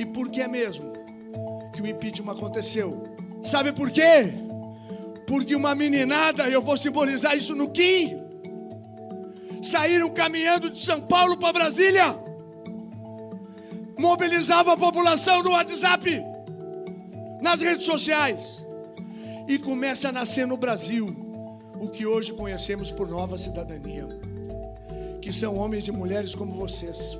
E por que mesmo que o impeachment aconteceu? Sabe por quê? Porque uma meninada, eu vou simbolizar isso no Kim, saíram caminhando de São Paulo para Brasília, mobilizavam a população no WhatsApp, nas redes sociais, e começa a nascer no Brasil o que hoje conhecemos por nova cidadania, que são homens e mulheres como vocês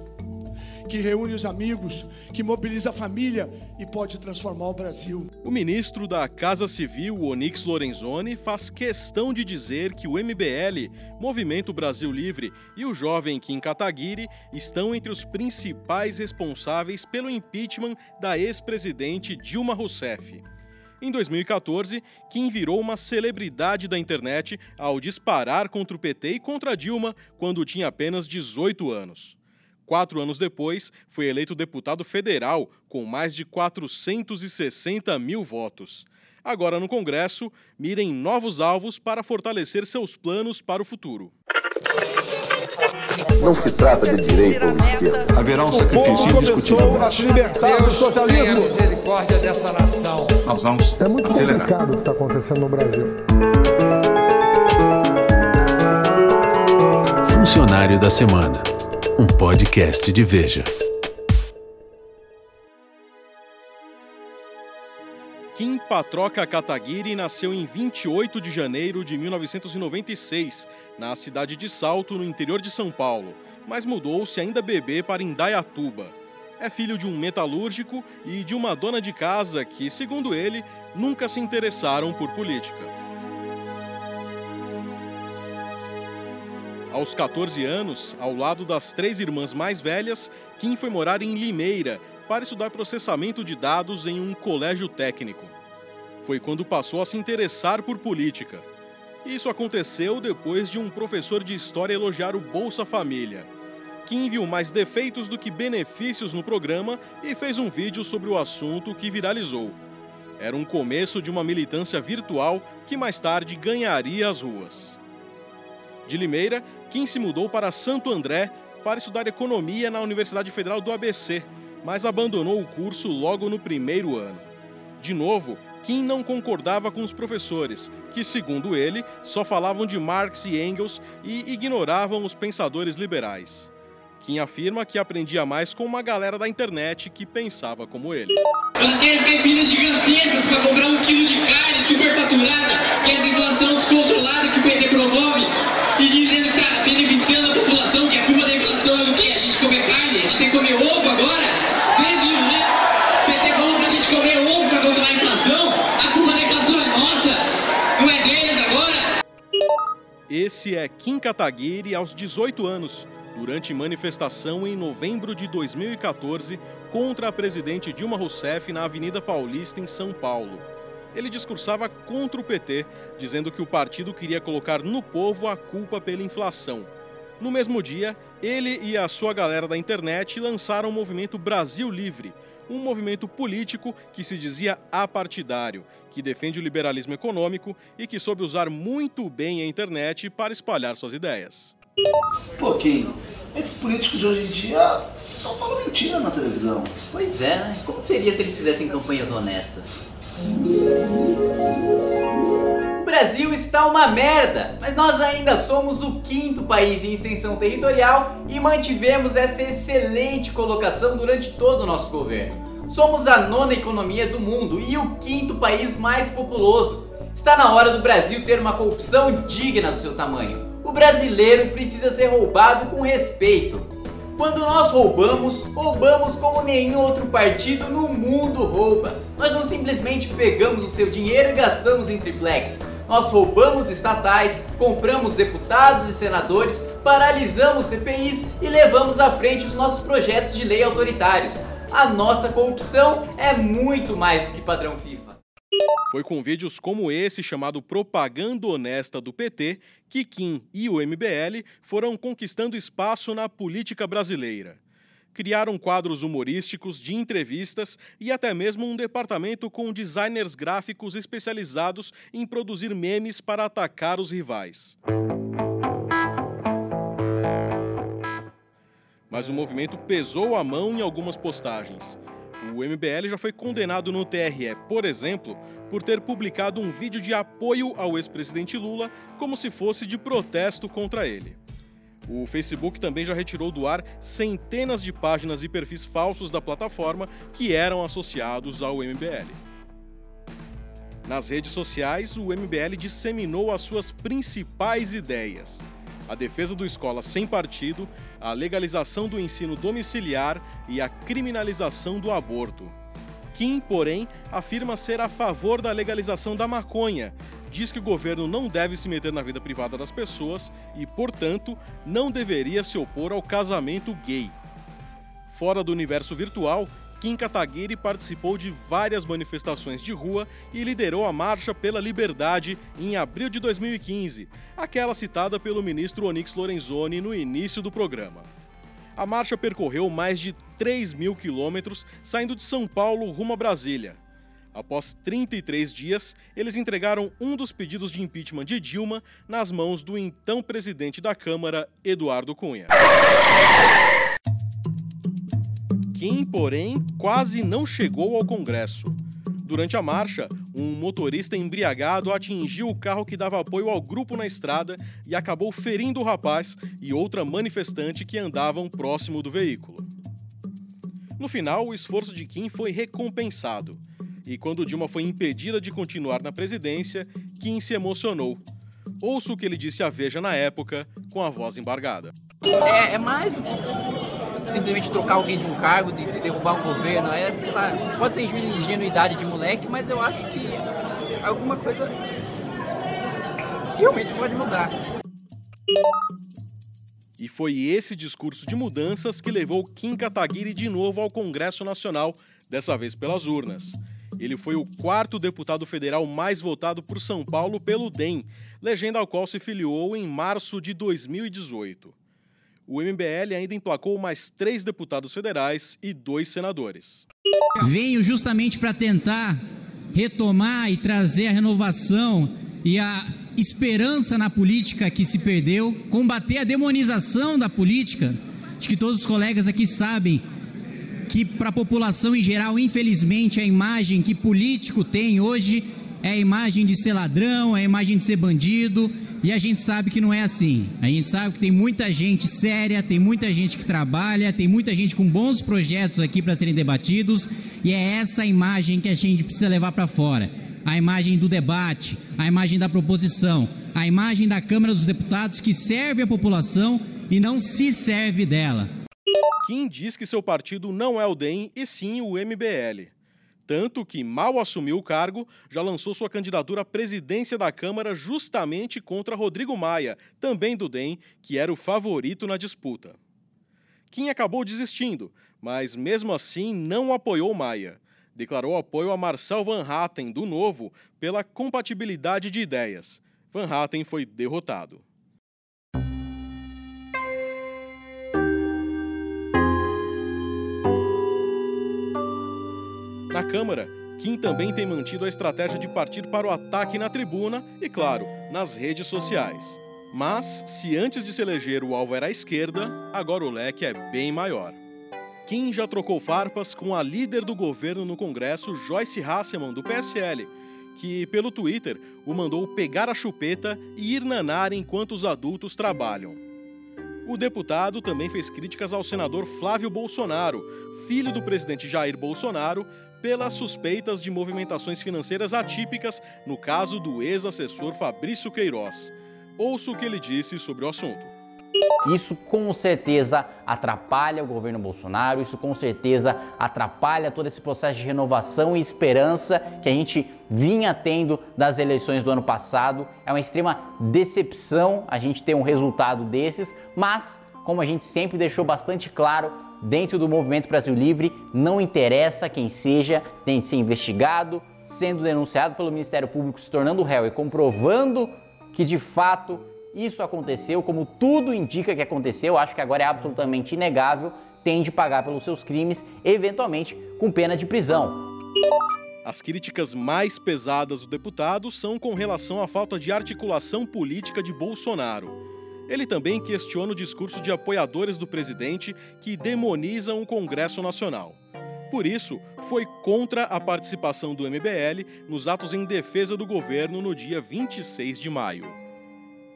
que reúne os amigos, que mobiliza a família e pode transformar o Brasil. O ministro da Casa Civil, Onix Lorenzoni, faz questão de dizer que o MBL, Movimento Brasil Livre e o jovem Kim Kataguiri estão entre os principais responsáveis pelo impeachment da ex-presidente Dilma Rousseff. Em 2014, Kim virou uma celebridade da internet ao disparar contra o PT e contra Dilma quando tinha apenas 18 anos. Quatro anos depois, foi eleito deputado federal com mais de 460 mil votos. Agora, no Congresso, mirem novos alvos para fortalecer seus planos para o futuro. Não se trata de direita ou esquerda. Haverá um sacrifício indiscutível. a se libertar do socialismo. Tenha misericórdia dessa nação. Nós vamos É muito acelerar. complicado o que está acontecendo no Brasil. Funcionário da Semana. Podcast de Veja. Kim Patroca Kataguiri nasceu em 28 de janeiro de 1996, na cidade de Salto, no interior de São Paulo, mas mudou-se ainda bebê para Indaiatuba. É filho de um metalúrgico e de uma dona de casa que, segundo ele, nunca se interessaram por política. Aos 14 anos, ao lado das três irmãs mais velhas, Kim foi morar em Limeira para estudar processamento de dados em um colégio técnico. Foi quando passou a se interessar por política. Isso aconteceu depois de um professor de história elogiar o Bolsa Família. Kim viu mais defeitos do que benefícios no programa e fez um vídeo sobre o assunto que viralizou. Era um começo de uma militância virtual que mais tarde ganharia as ruas. De Limeira, Kim se mudou para Santo André para estudar economia na Universidade Federal do ABC, mas abandonou o curso logo no primeiro ano. De novo, Kim não concordava com os professores, que, segundo ele, só falavam de Marx e Engels e ignoravam os pensadores liberais. Kim afirma que aprendia mais com uma galera da internet que pensava como ele. Queremos ter filas gigantescas para comprar um quilo de carne superfaturada, que é essa inflação descontrolada que o PT promove, e dizendo que está beneficiando a população, que a culpa da inflação é do quê? A gente comer carne? A gente tem que comer ovo agora? Vocês viram, né? O PT falou pra gente comer ovo para controlar a inflação, a culpa da inflação é nossa, não é deles agora? Esse é Kim Kataguiri aos 18 anos, durante manifestação em novembro de 2014 contra a presidente Dilma Rousseff na Avenida Paulista, em São Paulo. Ele discursava contra o PT, dizendo que o partido queria colocar no povo a culpa pela inflação. No mesmo dia, ele e a sua galera da internet lançaram o movimento Brasil Livre, um movimento político que se dizia apartidário, que defende o liberalismo econômico e que soube usar muito bem a internet para espalhar suas ideias. Pouquinho. Esses políticos de hoje em dia só falam mentira na televisão. Pois é, né? Como seria se eles fizessem campanhas honestas? O Brasil está uma merda, mas nós ainda somos o quinto país em extensão territorial e mantivemos essa excelente colocação durante todo o nosso governo. Somos a nona economia do mundo e o quinto país mais populoso. Está na hora do Brasil ter uma corrupção digna do seu tamanho. O brasileiro precisa ser roubado com respeito. Quando nós roubamos, roubamos como nenhum outro partido no mundo rouba. Nós não simplesmente pegamos o seu dinheiro e gastamos em triplex. Nós roubamos estatais, compramos deputados e senadores, paralisamos CPIs e levamos à frente os nossos projetos de lei autoritários. A nossa corrupção é muito mais do que padrão FIFA. Foi com vídeos como esse, chamado Propaganda Honesta do PT, que Kim e o MBL foram conquistando espaço na política brasileira. Criaram quadros humorísticos, de entrevistas e até mesmo um departamento com designers gráficos especializados em produzir memes para atacar os rivais. Mas o movimento pesou a mão em algumas postagens. MBL já foi condenado no TRE, por exemplo, por ter publicado um vídeo de apoio ao ex-presidente Lula como se fosse de protesto contra ele. O Facebook também já retirou do ar centenas de páginas e perfis falsos da plataforma que eram associados ao MBL. Nas redes sociais, o MBL disseminou as suas principais ideias: a defesa do escola sem partido, a legalização do ensino domiciliar e a criminalização do aborto. Kim, porém, afirma ser a favor da legalização da maconha, diz que o governo não deve se meter na vida privada das pessoas e, portanto, não deveria se opor ao casamento gay. Fora do universo virtual, Kim Kataguiri participou de várias manifestações de rua e liderou a Marcha pela Liberdade em abril de 2015, aquela citada pelo ministro Onyx Lorenzoni no início do programa. A marcha percorreu mais de 3 mil quilômetros, saindo de São Paulo rumo a Brasília. Após 33 dias, eles entregaram um dos pedidos de impeachment de Dilma nas mãos do então presidente da Câmara, Eduardo Cunha. Kim, porém, quase não chegou ao Congresso. Durante a marcha, um motorista embriagado atingiu o carro que dava apoio ao grupo na estrada e acabou ferindo o rapaz e outra manifestante que andavam próximo do veículo. No final, o esforço de Kim foi recompensado. E quando Dilma foi impedida de continuar na presidência, Kim se emocionou. Ouça o que ele disse à Veja na época, com a voz embargada. É, é mais do que simplesmente trocar alguém de um cargo, de, de derrubar um governo. É, sei lá, pode ser ingenuidade de moleque, mas eu acho que alguma coisa realmente pode mudar. E foi esse discurso de mudanças que levou Kim Kataguiri de novo ao Congresso Nacional, dessa vez pelas urnas. Ele foi o quarto deputado federal mais votado por São Paulo pelo DEM, legenda ao qual se filiou em março de 2018. O MBL ainda emplacou mais três deputados federais e dois senadores. Veio justamente para tentar retomar e trazer a renovação e a esperança na política que se perdeu, combater a demonização da política. Acho que todos os colegas aqui sabem que para a população em geral, infelizmente, a imagem que político tem hoje é a imagem de ser ladrão, é a imagem de ser bandido, e a gente sabe que não é assim. A gente sabe que tem muita gente séria, tem muita gente que trabalha, tem muita gente com bons projetos aqui para serem debatidos, e é essa imagem que a gente precisa levar para fora. A imagem do debate, a imagem da proposição, a imagem da Câmara dos Deputados que serve a população e não se serve dela. Kim diz que seu partido não é o DEM e sim o MBL. Tanto que, mal assumiu o cargo, já lançou sua candidatura à presidência da Câmara justamente contra Rodrigo Maia, também do DEM, que era o favorito na disputa. Kim acabou desistindo, mas mesmo assim não apoiou Maia. Declarou apoio a Marcel Van Hatten, do Novo, pela compatibilidade de ideias. Van Hatten foi derrotado. Na Câmara, Kim também tem mantido a estratégia de partir para o ataque na tribuna e, claro, nas redes sociais. Mas, se antes de se eleger o alvo era a esquerda, agora o leque é bem maior. Kim já trocou farpas com a líder do governo no Congresso, Joyce Hasselman, do PSL, que, pelo Twitter, o mandou pegar a chupeta e ir nanar enquanto os adultos trabalham. O deputado também fez críticas ao senador Flávio Bolsonaro, filho do presidente Jair Bolsonaro, pelas suspeitas de movimentações financeiras atípicas no caso do ex-assessor Fabrício Queiroz. Ouça o que ele disse sobre o assunto. Isso com certeza atrapalha o governo Bolsonaro, isso com certeza atrapalha todo esse processo de renovação e esperança que a gente vinha tendo das eleições do ano passado. É uma extrema decepção a gente ter um resultado desses, mas como a gente sempre deixou bastante claro dentro do Movimento Brasil Livre, não interessa quem seja, tem de ser investigado, sendo denunciado pelo Ministério Público, se tornando réu e comprovando que de fato isso aconteceu, como tudo indica que aconteceu, acho que agora é absolutamente inegável, tem de pagar pelos seus crimes, eventualmente com pena de prisão. As críticas mais pesadas do deputado são com relação à falta de articulação política de Bolsonaro. Ele também questiona o discurso de apoiadores do presidente que demonizam o Congresso Nacional. Por isso, foi contra a participação do MBL nos atos em defesa do governo no dia 26 de maio.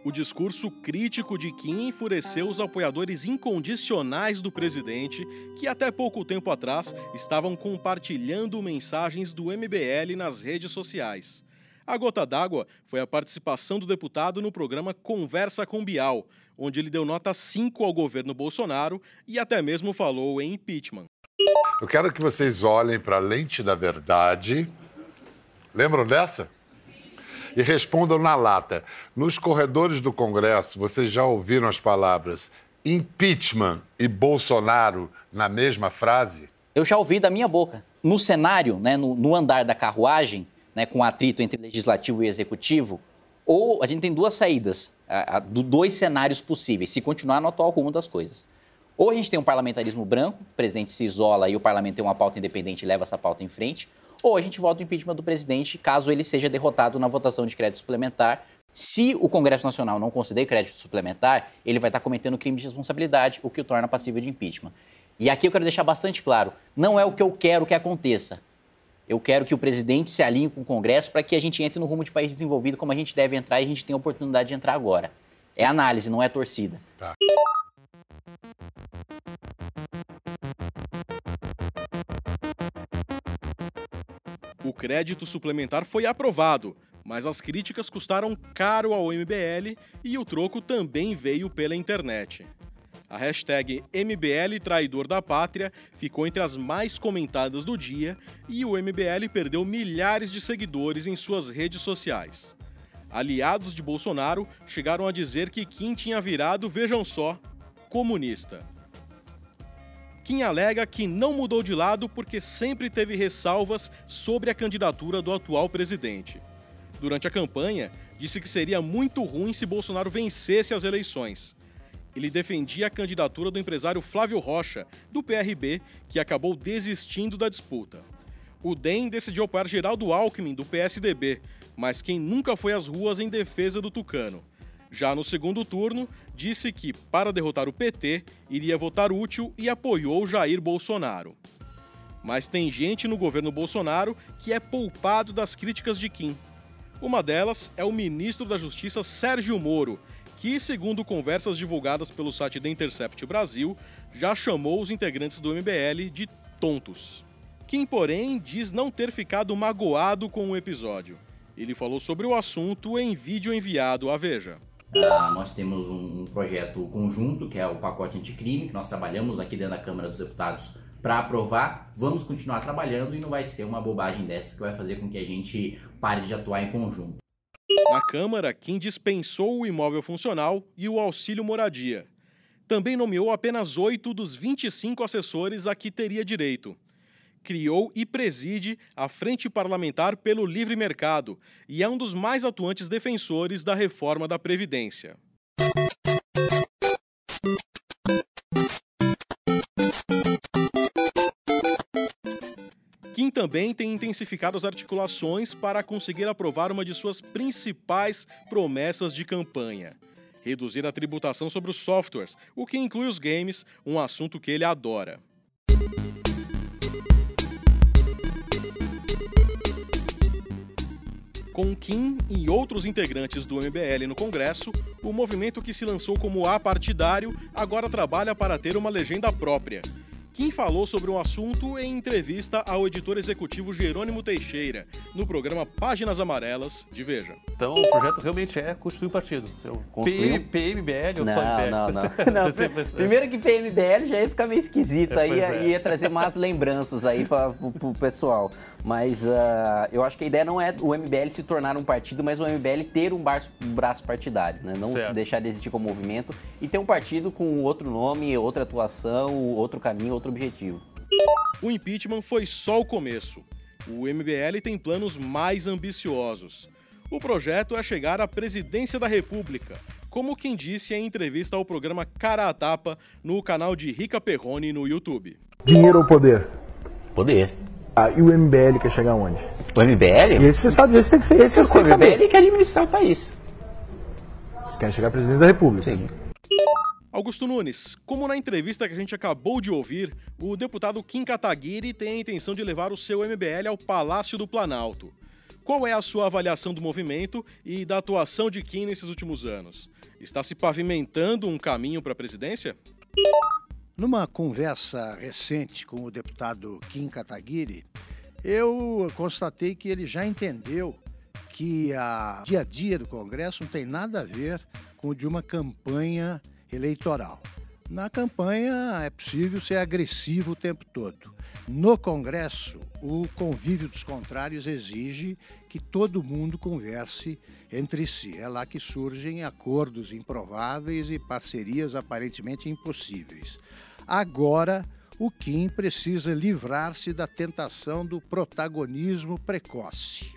O discurso crítico de Kim enfureceu os apoiadores incondicionais do presidente, que até pouco tempo atrás estavam compartilhando mensagens do MBL nas redes sociais. A gota d'água foi a participação do deputado no programa Conversa com Bial, onde ele deu nota 5 ao governo Bolsonaro e até mesmo falou em impeachment. Eu quero que vocês olhem para a lente da verdade. Lembram dessa? E respondam na lata. Nos corredores do Congresso, vocês já ouviram as palavras impeachment e Bolsonaro na mesma frase? Eu já ouvi da minha boca. No cenário, né, no, no andar da carruagem, né, com atrito entre legislativo e executivo, ou a gente tem duas saídas, dois cenários possíveis, se continuar no atual rumo das coisas. Ou a gente tem um parlamentarismo branco, o presidente se isola e o parlamento tem uma pauta independente e leva essa pauta em frente, ou a gente vota o impeachment do presidente caso ele seja derrotado na votação de crédito suplementar. Se o Congresso Nacional não conceder crédito suplementar, ele vai estar cometendo crime de responsabilidade, o que o torna passível de impeachment. E aqui eu quero deixar bastante claro: não é o que eu quero que aconteça. Eu quero que o presidente se alinhe com o Congresso para que a gente entre no rumo de país desenvolvido como a gente deve entrar e a gente tem a oportunidade de entrar agora. É análise, não é torcida. Tá. O crédito suplementar foi aprovado, mas as críticas custaram caro ao MBL e o troco também veio pela internet. A hashtag MBL Traidor da Pátria ficou entre as mais comentadas do dia e o MBL perdeu milhares de seguidores em suas redes sociais. Aliados de Bolsonaro chegaram a dizer que Kim tinha virado, vejam só, comunista. Kim alega que não mudou de lado porque sempre teve ressalvas sobre a candidatura do atual presidente. Durante a campanha, disse que seria muito ruim se Bolsonaro vencesse as eleições. Ele defendia a candidatura do empresário Flávio Rocha, do PRB, que acabou desistindo da disputa. O DEM decidiu apoiar Geraldo Alckmin, do PSDB, mas quem nunca foi às ruas em defesa do Tucano. Já no segundo turno, disse que, para derrotar o PT, iria votar útil e apoiou Jair Bolsonaro. Mas tem gente no governo Bolsonaro que é poupado das críticas de Kim. Uma delas é o ministro da Justiça Sérgio Moro, que, segundo conversas divulgadas pelo site The Intercept Brasil, já chamou os integrantes do MBL de tontos. Kim, porém, diz não ter ficado magoado com o episódio. Ele falou sobre o assunto em vídeo enviado à Veja. Uh, nós temos um, projeto conjunto, que é o pacote anticrime, que nós trabalhamos aqui dentro da Câmara dos Deputados para aprovar. Vamos continuar trabalhando e não vai ser uma bobagem dessas que vai fazer com que a gente pare de atuar em conjunto. Na Câmara, quem dispensou o imóvel funcional e o auxílio moradia. Também nomeou apenas oito dos 25 assessores a que teria direito criou e preside a Frente Parlamentar pelo Livre Mercado e é um dos mais atuantes defensores da reforma da Previdência. Também tem intensificado as articulações para conseguir aprovar uma de suas principais promessas de campanha: reduzir a tributação sobre os softwares, o que inclui os games, um assunto que ele adora. Com Kim e outros integrantes do MBL no Congresso, o movimento que se lançou como apartidário agora trabalha para ter uma legenda própria. Kim falou sobre o assunto em entrevista ao editor executivo Jerônimo Teixeira, no programa Páginas Amarelas de Veja. Então, o projeto realmente é constituir um partido. Construir PMBL ou não, só MBL? Não, não, não. Primeiro que PMBL já ia ficar meio esquisito, aí ia, é. ia trazer más lembranças aí para o pessoal. Mas uh, eu acho que a ideia não é o MBL se tornar um partido, mas o MBL ter um braço, um braço partidário, né? Não certo. se deixar de existir como movimento e ter um partido com outro nome, outra atuação, outro caminho, outro objetivo. O impeachment foi só o começo. O MBL tem planos mais ambiciosos. O projeto é chegar à presidência da República, como quem disse em entrevista ao programa Cara a Tapa no canal de Rica Perrone no YouTube. Dinheiro ou poder? Poder. Ah, e o MBL quer chegar onde? O MBL? E esse você sabe, esse tem que ser. Esse o MBL quer administrar o país. Você quer chegar à presidência da República? Sim. Augusto Nunes, como na entrevista que a gente acabou de ouvir, o deputado Kim Kataguiri tem a intenção de levar o seu MBL ao Palácio do Planalto. Qual é a sua avaliação do movimento e da atuação de Kim nesses últimos anos? Está se pavimentando um caminho para a presidência? Numa conversa recente com o deputado Kim Kataguiri, eu constatei que ele já entendeu que a dia a dia do Congresso não tem nada a ver com o de uma campanha eleitoral. Na campanha é possível ser agressivo o tempo todo. No Congresso, o convívio dos contrários exige que todo mundo converse entre si. É lá que surgem acordos improváveis e parcerias aparentemente impossíveis. Agora, o Kim precisa livrar-se da tentação do protagonismo precoce.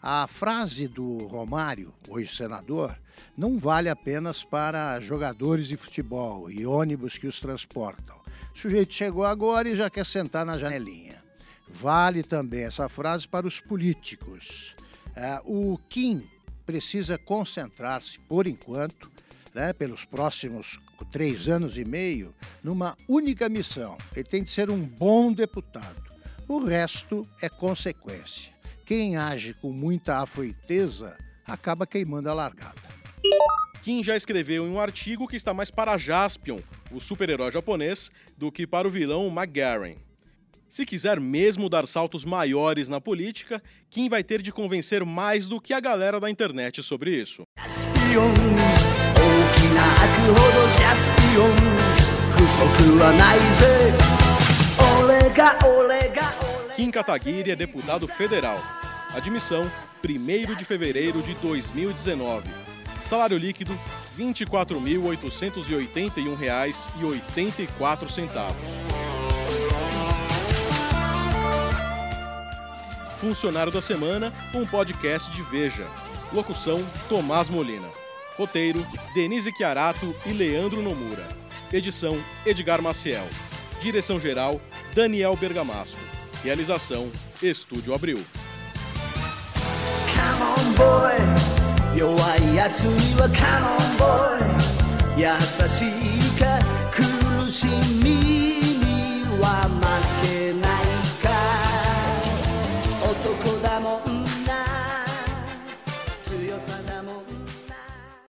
A frase do Romário, hoje senador, não vale apenas para jogadores de futebol e ônibus que os transportam. O sujeito chegou agora e já quer sentar na janelinha. Vale também essa frase para os políticos. É, o Kim precisa concentrar-se, por enquanto, né, pelos próximos três anos e meio, numa única missão. Ele tem de ser um bom deputado. O resto é consequência. Quem age com muita afoiteza acaba queimando a largada. Kim já escreveu em um artigo que está mais para Jaspion, o super-herói japonês, do que para o vilão McGarren. Se quiser mesmo dar saltos maiores na política, Kim vai ter de convencer mais do que a galera da internet sobre isso. Kim Kataguiri é deputado federal. Admissão 1 de fevereiro de 2019. Salário líquido R$ 24.881,84. Funcionário da Semana, um podcast de Veja. Locução: Tomás Molina. Roteiro: Denise Chiarato e Leandro Nomura. Edição: Edgar Maciel. Direção-geral: Daniel Bergamasco. Realização: Estúdio Abril. Come on, boy. 弱いやつにはカノンボーイ優しいか苦しみには負けないか。男